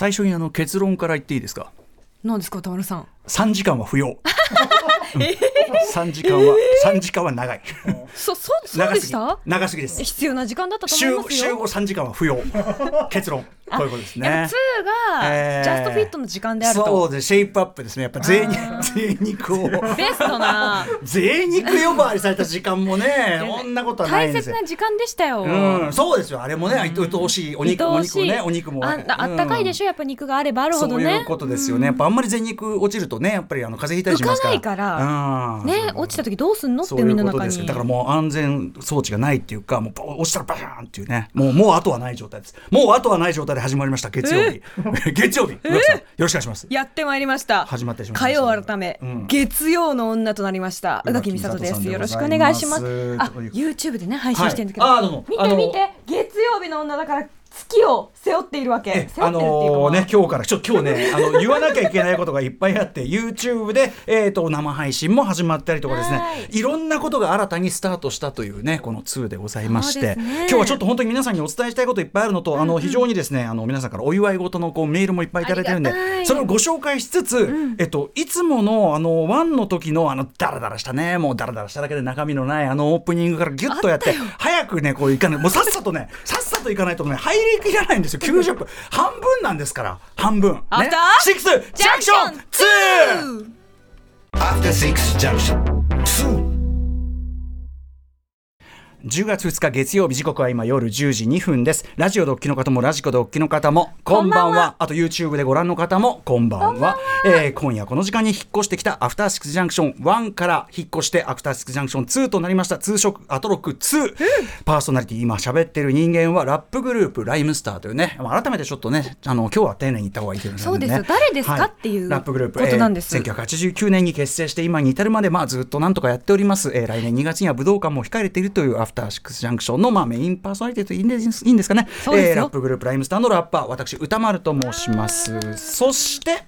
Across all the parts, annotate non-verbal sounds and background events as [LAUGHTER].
最初にあの結論から言っていいですか？何ですか歌丸さん。3時間は不要。[LAUGHS] 3時間は3時間は長いそそそうでした？長すぎです。必要な時間だったと思いますよ。週後3時間は不要。[LAUGHS] 結論。こういうことですね。2が、えー、ジャストフィットの時間であると。そうでシェイプアップですね。やっぱ贅肉をベストな。贅肉呼ばわりされた時間もね [LAUGHS] そんなことはないです大切な時間でしたよ、うん、そうですよ。あれもね愛おしいお肉お肉ねお肉も。ああったかいでしょ？やっぱ肉があればあるほどね。そういうことですよね。やっぱあんまり贅肉落ちるとねやっぱりあの風邪ひいたりしますから。浮かないから、ね落ちた時どうすんのって海の中に。だからもう安全装置がないっていうかもう落ちたらバシャーンっていうね。もうもう後はない状態です。もう後はない状態で始まりました。月曜日。[LAUGHS] 月曜日。よろしくお願いします。やってまいりました。始まってしまいま火曜改め、うん、月曜の女となりました。宇垣美里です。よろしくお願いします。あ YouTube でね配信してるんだけど、見て見て。月曜日の女だから月を背負っているわけ。あのー、ね今日からちょ今日ね [LAUGHS] あの言わなきゃいけないことがいっぱいあって YouTube でえっ、ー、と生配信も始まったりとかですね。い。ろんなことが新たにスタートしたというねこの2でございまして、ね、今日はちょっと本当に皆さんにお伝えしたいこといっぱいあるのと、うんうん、あの非常にですねあの皆さんからお祝い事のこうメールもいっぱいいただいてるんでそれをご紹介しつつ、うん、えっといつものあのワンの時のあのダラダラしたねもうダラダラしただけで中身のないあのオープニングからギュッとやって早くねこういかない。もうさっさとねさっさといかないとね入りきらないんですよ。90分。半分なんですから。半分。ね。シックスジャンクション！2! アフター！シックスジャンクション！2 10月2日月曜日時刻は今夜10時2分です。ラジオドッキの方もラジコドッキの方もこんばんは。あと YouTube でご覧の方もこんばんは。えー、今夜この時間に引っ越してきたアフターシックスジャンクション1から引っ越してアフターシックスジャンクション2となりました通称アトロック2、うん、パーソナリティ今喋ってる人間はラップグループライムスターというね。改めてちょっとねあの今日は丁寧に言った方がいいという、ね、そうですよ。誰ですか、はい、っていうラップグループことなんです、えー、1989年に結成して今に至るまでまあずっとなんとかやっております、えー、来年2月には武道館も控えているというアフターシックスジャンクションのまあメインパーソナリティといいんですいいんですかね。えー、ラップグループライムスターのラッパー私歌丸と申します。そして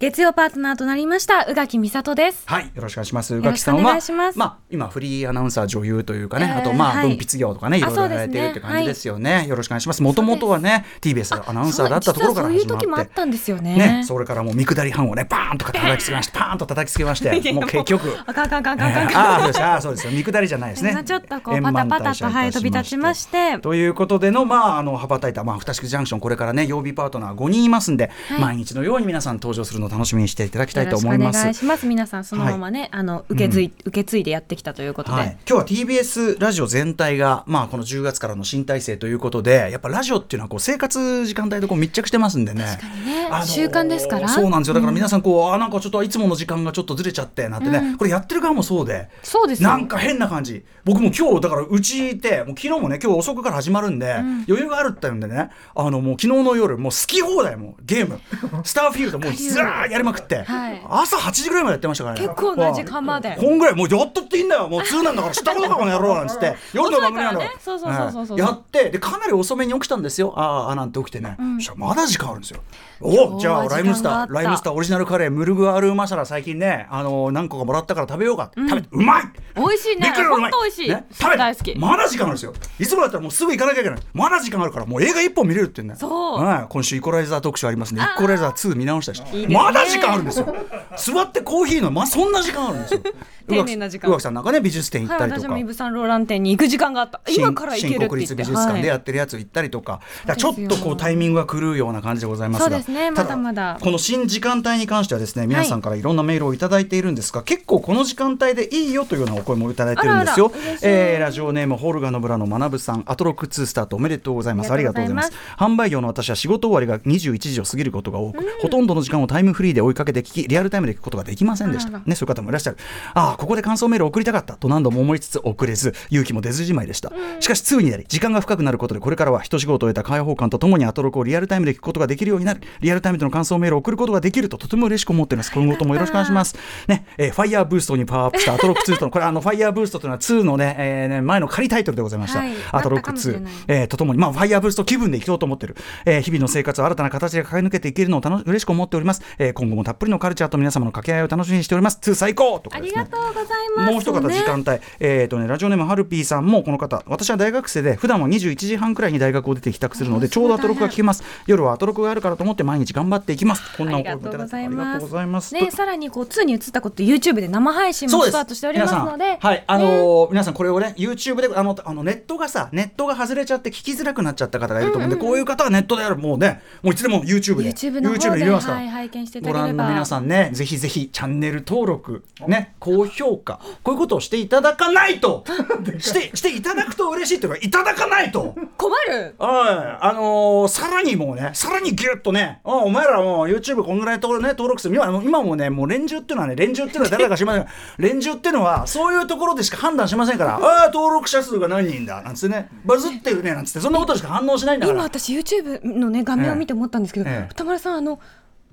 月曜パートナーとなりました宇垣美里です。はいよろしくお願いします。宇垣さんはまあ今フリーアナウンサー女優というかね、えー、あとまあ文筆業とかね、い、ろいろやられているって感じですよね、はい、よろしくお願いします。もともとはね TBS アナウンサーだったところから始まってそういう時もあったんですよね。ねそれからもう見下り班をねバーンとか叩きつけまして、パーンと叩きつけまして [LAUGHS] もう結局。あかんかんかんかんかんああそうです。あそうですよ。見下りじゃないですね。[LAUGHS] ちょっとこうパタパタとはい飛び立ちまして。ということでのまああの羽ばたいたまあふたしくジャンクションこれからね曜日パートナー5人いますんで、毎日のように皆さん登場するのを楽しみにしていただきたいと思います。お願いします。皆さんそのままね、はい、あの受け継い、うん、受け継いでやってきたということで、はい、今日は TBS ラジオ全体がまあこの10月からの新体制ということでやっぱラジオっていうのはこう生活時間帯とこう密着してますんでね。確かにね、あのー、習慣ですから。そうなんですよ。だから皆さんこう、うん、あなんかちょっといつもの時間がちょっとずれちゃってなんてね、うん、これやってる側もそうで。そうですなんか変な感じ。僕も今日だからうちいてもう昨日もね今日遅くから始まるんで、余裕があるって言うんでね。あのもう昨日の夜もう好き放題もゲーム。スターフィールドもうずらーやりまくって、はい、朝8時ぐらいまでやってましたからね。結構な時間まで。こんぐらいもうやっとっていいんだよ。もう2なんだから [LAUGHS] 知ったことかこの野郎なんつって。[LAUGHS] 夜の番組なんだそうそうそうそうやってでかなり遅めに起きたんですよ。ああなんて起きてね、そしたらまだ時間あるんですよ。おじゃあライムスターライムスターオリジナルカレームルグアールマサラ最近ねあの何個かもらったから食べようか、食べてうまい！美味しいね。本当美味しい、ね、食べ大好き。まだ時間あるんですよ。いつもだったらもうすぐ行かなきゃいけない。まだ時間あるからもう映画一本見れるってねそう、今週イコライザー特集ありますね。イコライザー2見直したしまだ時間あるんですよ。座ってコーヒーのまあそんな時間あるんですよ。[LAUGHS] 丁寧な時間。宇垣さんなんかね美術展行ったりとか、はい、私もイブ・サンローラン展に行く時間があった。今から行ける国立美術館でやってるやつ行ったりとか,、はい、ちょっとこうタイミングが狂うような感じでございますが。そうですね。まだまだ。この新時間帯に関してはですね皆さんからいろんなメールを頂いているんですが、はい、結構この時間帯でいいよというようなお声も頂いてるんですよ。えー、ラジオネームホルガの村の学さんアトロック2スタートおめでとうございます。ありがとうございます。販売業の私は仕事終わりが21時を過ぎることが多く、うん、ほとんどの時間をタイムフリーで追いかけて聞きリアルタイムで聞くことができませんでした。ねそういう方もいらっしゃる。ああここで感想メール送りたかった。と何度も思いつつ遅れず勇気も出ずじまいでした、うん、しかし2になり時間が深くなることでこれからは一仕事を終えた開放感とともにアトロクをリアルタイムで聞くことができるようになるリアルタイムでの感想メールを送ることができるととても嬉しく思っています。今後ともよろしくお願いします。ね、えー、ファイヤーブーストにパワーアップしたアトロック2とのこれあのファイヤーブーストというのは2のね,、えー、ね前の仮タイトルでございました、はい、アトロック2、えー、とともにまあファイヤーブースト気分でいこうと思ってる、えー、日々の生活を新たな形で駆け抜けていけるのを楽嬉しく思っております、ええー、今後もたっぷりのカルチャーと皆様の掛け合いを楽しみにしております。2最高とか、ね、ありがとうございます。もう一方時間帯、ね、えーとね、ラジオネームハルピーさんもこの方。私は大学生で普段は21時半くらいに大学を出て帰宅するのでちょうどアトロクが聞けます。夜はアトロクがあるからと思って毎日頑張っていきます。こんなお声いただきありがとうございます。ねさらにこう2に移ったこと YouTube で生配信もスタートしておりますので。はい。あのーね、皆さんこれをね YouTube であのあのネットがさネットが外れちゃって聞きづらくなっちゃった方がいると思うんで、うんうん、こういう方はネットでやる。もうねもういつでも YouTube で。YouTube の方で、はい、拝見していただければご覧の皆さんねぜひぜひチャンネル登録ね高評価こういうことをしていただかないと [LAUGHS] してしていただくと嬉しいというかいただかないと。困る。はい。あのー、さらにもうねさらにギュッとねあお前らもう YouTube こんぐらいと、ね、登録する。今今もねもう連中っていうのはね連中っていうのは誰だかしません。[LAUGHS] 連中っていうのはそういうところでしか判断しませんからああ登録者数が何人だなんつってね。バズってるねなんつって。そんなことしか反応しないんだから。今私 YouTube のね画面を見て思ったんですけど、ええ、歌丸さんあの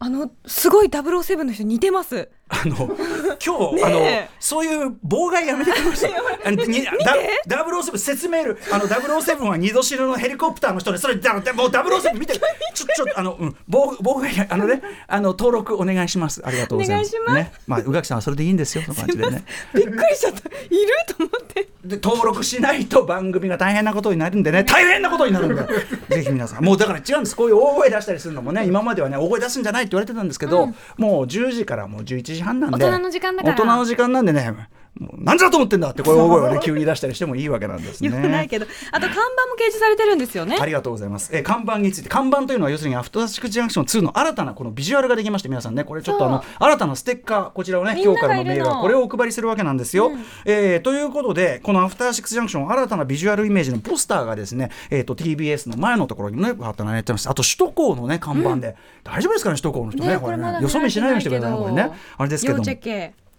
あのすごい007の人似てます。あの [LAUGHS] 今日、あのそういう妨害やめてください。[LAUGHS] あのにダダブルオセブン説明るあのダブルオセブンは二度白のヘリコプターの人でそれだもうダブルオセブン見てちょちょあの、うん、妨妨害あのねあの登録お願いします。ありがとうございます。ます。ね。まあ宇垣さんはそれでいいんですよ。その感じでね。びっくりしちゃった。いると思って。[LAUGHS] で登録しないと番組が大変なことになるんでね。大変なことになるんでぜひ皆さん。もうだから違うんです。こういう大声出したりするのもね今まではね大声出すんじゃないって言われてたんですけど、うん、もう10時からもう11時半なんで。大人の時間だから。大人の時間なんでね何時だと思ってんだってこういう大声をね急に出したりしてもいいわけなんですね。よくないけどあと看板も掲示されてるんですよね。ありがとうございます。え看板について看板というのは要するにアフターシックスジャンクション2の新たなこのビジュアルができまして皆さんねこれちょっとあの新たなステッカーこちらをね今日からのメールはこれをお配りするわけなんですよ。うん、えー、ということでこのアフターシックスジャンクション新たなビジュアルイメージのポスターがですねえっ、ー、と TBS の前のところにね貼ってられてます。あと首都高のね看板で、うん、大丈夫ですかね首都高の人ね、ね、これねよそ見しないようにしてくださいこれねあれですけども。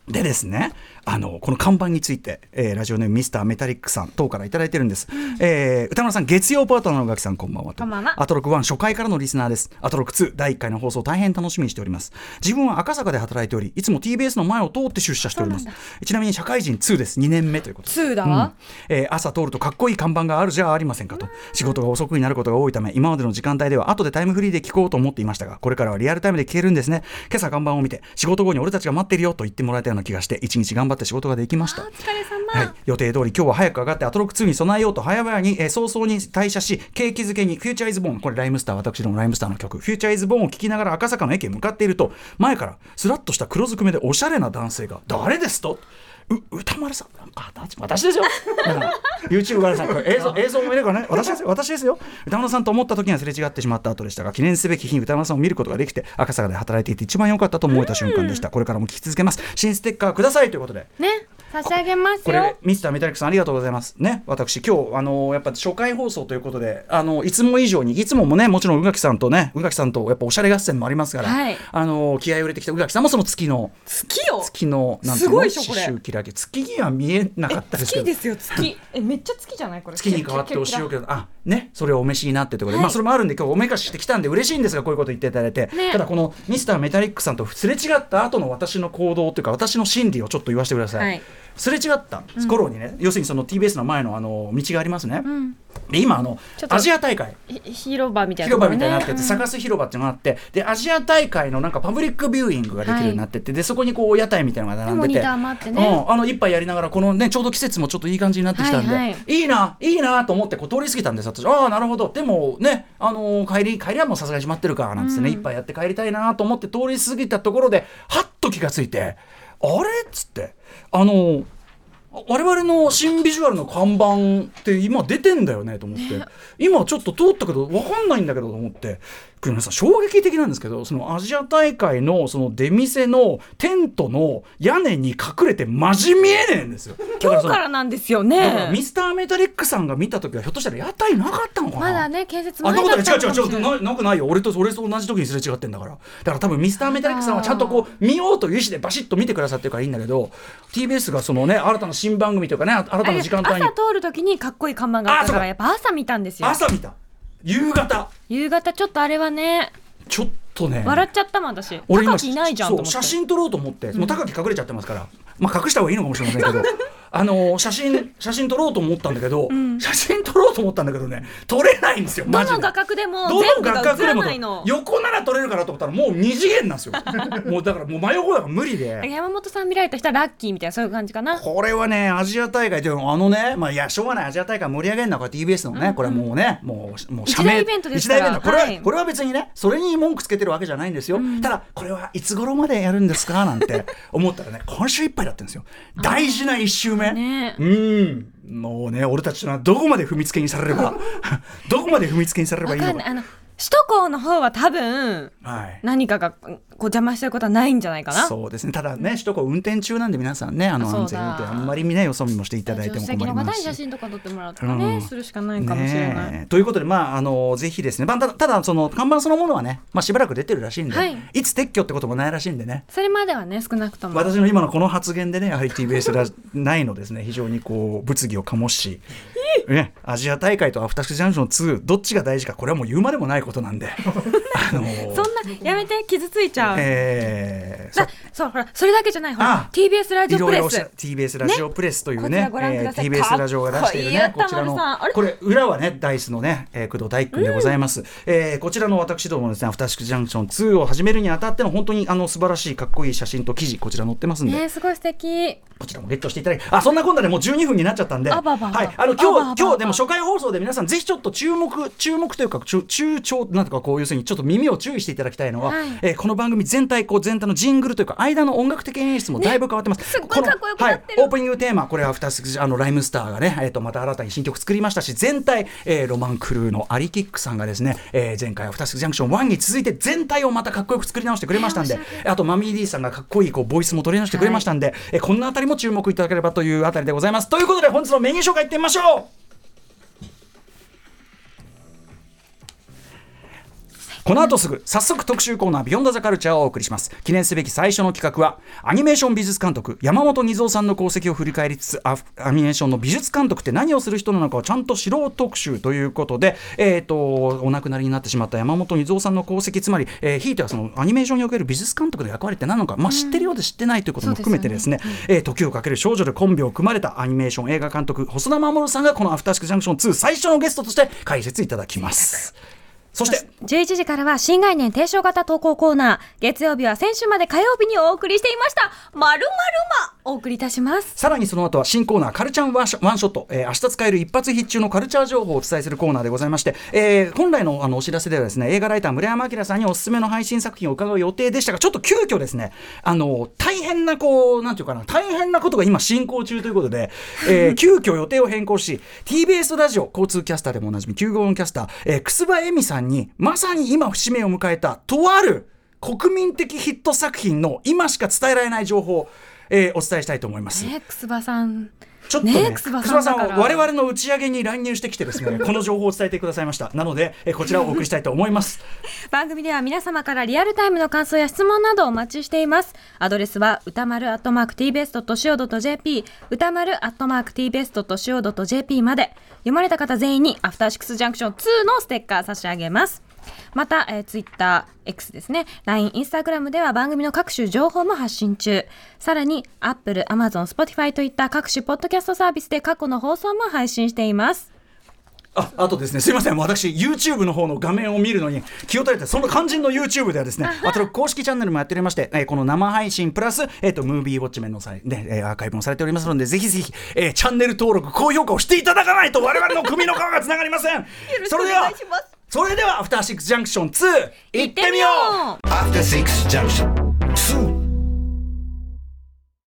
でですねあのこの看板について、えー、ラジオネームミスターメタリックさん等から頂いてるんです、うん、えー、歌村さん月曜パートナーのガキさんこんばんはこんばんは。アトロク1初回からのリスナーです。アトロク2第1回の放送大変楽しみにしております。自分は赤坂で働いておりいつも TBS の前を通って出社しております。ちなみに社会人2です。2年目ということ2だわ、うん。えー、朝通るとかっこいい看板があるじゃありませんかと。仕事が遅くになることが多いため今までの時間帯では後でタイムフリーで聞こうと思っていましたがこれからはリアルタイムで聞けるんですね。今朝看板を見て仕事後に俺たちが待ってるよと言ってもらえたような気がして一日頑張って仕事ができました。はい、予定通り今日は早く上がってアトロック2に備えようと早々に、えー、早々に退社し景気づけにフューチャーイズボーンこれライムスター私どもライムスターの曲。フューチャーイズボーンを聴きながら赤坂の駅へ向かっていると前からスラッとした黒ずくめでおしゃれな男性が誰ですと？歌丸さんあ私ですよ YouTube からさ映像映像も見れるからね。私ですよ。私ですよ。歌丸さんと思った時にはすれ違ってしまった後でしたが記念すべき日に歌丸さんを見ることができて赤坂で働いていて一番良かったと思えた瞬間でした。これからも聞き続けます。新ステッカーくださいということで。ね。差し上げますこれミスターメタリックさんありがとうございます。ね私今日あのやっぱ初回放送ということであのいつも以上にいつももねもちろん宇垣さんとね宇垣さんとやっぱおしゃれ合戦もありますから、はい、あの気合を入れてきた宇垣さんもその月の月よ月のなんていうの？刺繍キラキ月には見えなかったですけど。月ですよ月。えめっちゃ月じゃない？これ。月に変わってお塩けどあねそれをお召しになってということで、はい、まあそれもあるんで今日おめかししてきたんで嬉しいんですがこういうこと言っていただいて、ね、ただこのミスターメタリックさんとすれ違った後の私の行動というか私の心理をちょっと言わせてください、はいすれ違った頃にね、要するにその TBS の前のあの道がありますね、で今あのアジア大会。広場みたいな、広場みたいになってて、探す広場っていうのがあってでアジア大会のなんかパブリックビューイングができるようになってて、でそこにこう屋台みたいなのが並んでて、あの一杯やりながらこのねちょうど季節もちょっといい感じになってきたんで、はいはい、ないいなと思ってこう通り過ぎたんです私。ああなるほど。でもねあのー、帰り帰りはもうさすがに閉まってるかなんつってね、うん、一杯やって帰りたいなと思って通り過ぎたところではっと気がついてあれっつってあのー我々の新ビジュアルの看板って今出てんだよねと思って、ね、今ちょっと通ったけど分かんないんだけどと思って皆さん衝撃的なんですけどそのアジア大会のその出店のテントの屋根に隠れてマジ見えねえんですよ。[LAUGHS] 今日からなんですよね。だからミスターメタリックさんが見た時はひょっとしたら屋台なかったのかな。まだね建設前だった違う違う違うななくないよ俺と俺と同じ時にすれ違ってんだから。だから多分ミスターメタリックさんはちゃんとこう見ようという意思でバシッと見てくださってるからいいんだけど TBS がそのね新たな新番組というかね新たな時間帯に。朝通る時にかっこいい看板があったからやっぱ朝見たんですよ。朝見た夕方。夕方ちょっとあれはね。ちょっとね。笑っちゃったもん私。俺高木いないじゃんと思って。写真撮ろうと思って。もう高木隠れちゃってますから、まあ隠した方がいいのかもしれませんけどあの写真写真撮ろうと思ったんだけど、うん、写真撮ろうと思ったんだけどね撮れないんですよどの画角でもどの画角でも横なら撮れるかなと思ったらもう二次元なんですよ。[LAUGHS] もうだからもう真横だから無理で。山本さん見られた人はラッキーみたいなそういう感じかな。これはねアジア大会であのねまあいやしょうがない。アジア大会盛り上げるのは TBS のね、うんうん、これはもうねもうもう社名一大イベントですから。これは、はい、これは別にねそれに文句つけてるわけじゃないんですよ、うん、ただこれはいつ頃までやるんですかなんて思ったらね今週いっぱいだったんですよ。大事な1週目、ね、うん。もうね俺たちはどこまで踏みつけにされれば [LAUGHS] どこまで踏みつけにされればいいのか首都高の方は多分、はい、何かがこう邪魔してることはないんじゃないかな。そうですね。ただね、首都高運転中なんで皆さんねあの安全運転あんまりねよそ見もしていただいても困ります。し写真とか撮ってもらうとかね、うん、するしかないかもしれない、ということでまああのぜひですね、まあ、ただただその看板そのものはね、まあ、しばらく出てるらしいんで、はい、いつ撤去ってこともないらしいんでね。それまではね少なくとも。私の今のこの発言でねやはり TBS がないのですね。非常にこう物議を醸しね、アジア大会とアフターシックスジャンクション2どっちが大事かこれはもう言うまでもないことなんで。[LAUGHS] あのー、そんなやめて傷ついちゃう、えー、そう。ほらそれだけじゃないほら TBS ラジオプレス。TBS ラジオプレスというね。ね、えー、TBS ラジオが出しているね。こちらのこれ裏はねダイスのね、えー、工藤大君でございます、うん、えー、こちらの私どもですねアフターシックスジャンクション2を始めるにあたっての本当にあの素晴らしいかっこいい写真と記事こちら載ってますんで、ね、すごい素敵。こちらもゲットしていただきあそんなこんなでもう12分になっちゃったんで。はい。あの今日今日でも初回放送で皆さんぜひちょっと注目注目というか中長なんとかこう要するにちょっと耳を注意していただきたいのは、はい、えー、この番組全体こう全体のジングルというか間の音楽的演出もだいぶ変わってます、ね、すこはい、オープニングテーマこれはアフタースあのライムスターがねえっ、ー、とまた新たに新曲作りましたし全体、えー、ロマンクルーのアリキックさんがですね、えー、前回アフタースジャンクション1に続いて全体をまたかっこよく作り直してくれましたんで、あとマミー D さんがかっこいいこうボイスも取り直してくれましたんで、はい、えー、こんなあたりも注目いただければというあたりでございます。ということで本日のメニュー紹介いってみましょうこの後すぐ早速特集コーナービヨンドザカルチャーをお送りします。記念すべき最初の企画はアニメーション美術監督山本二三さんの功績を振り返りつつアニメーションの美術監督って何をする人なのかをちゃんと知ろう特集ということで、えーと、お亡くなりになってしまった山本二三さんの功績つまり、えー、ひいてはそのアニメーションにおける美術監督の役割って何なのか、まあ、知ってるようで知ってないということも含めてですねですね、えー、時をかける少女でコンビを組まれたアニメーション映画監督細田守さんがこの「アフターシックスジャンクション2」最初のゲストとして解説いただきます。そして。11時からは新概念提唱型投稿コーナー。月曜日は先週まで火曜日にお送りしていました。まるまるま。お送りいたします。さらにその後は新コーナーカルチャーワンショット、えー、明日使える一発必中のカルチャー情報をお伝えするコーナーでございまして、えー、本来のあのお知らせではですね映画ライター村山明さんにおすすめの配信作品を伺う予定でしたがちょっと急遽ですねあの大変なこうなんていうかな大変なことが今進行中ということで、えー、[LAUGHS] 急遽予定を変更し TBS ラジオ交通キャスターでもおなじみ9号キャスター、えー、楠葉恵美さんににまさに今節目を迎えたとある国民的ヒット作品の今しか伝えられない情報、えー、お伝えしたいと思います。ね、くばさんちょっとね、くすばさんは我々の打ち上げに乱入してきてですね、この情報を伝えてくださいました。なので、えこちらをお送りしたいと思います。[LAUGHS] 番組では皆様からリアルタイムの感想や質問などお待ちしています。アドレスは歌丸アットマーク tbest.co.jp 歌丸アットマーク tbest.co.jp まで読まれた方全員にアフターシックスジャンクション2のステッカー差し上げます。また、えー、ツイッター X ですね。LINE、インスタグラムでは番組の各種情報も発信中。さらに Apple、Amazon、Spotify といった各種ポッドキャストサービスで過去の放送も配信しています。ああとですねすみません。私 YouTube の方の画面を見るのに気を取れてその肝心の YouTube ではですねあと公式チャンネルもやっておりまして、えー、この生配信プラス、えーと、ムービーウォッチメンの際で、えー、アーカイブもされておりますのでぜひぜひ、えー、チャンネル登録高評価をしていただかないと我々の組の皮がつながりません。それではそれではアフターシックスジャンクション2行ってみよう。アフターシックスジャンクション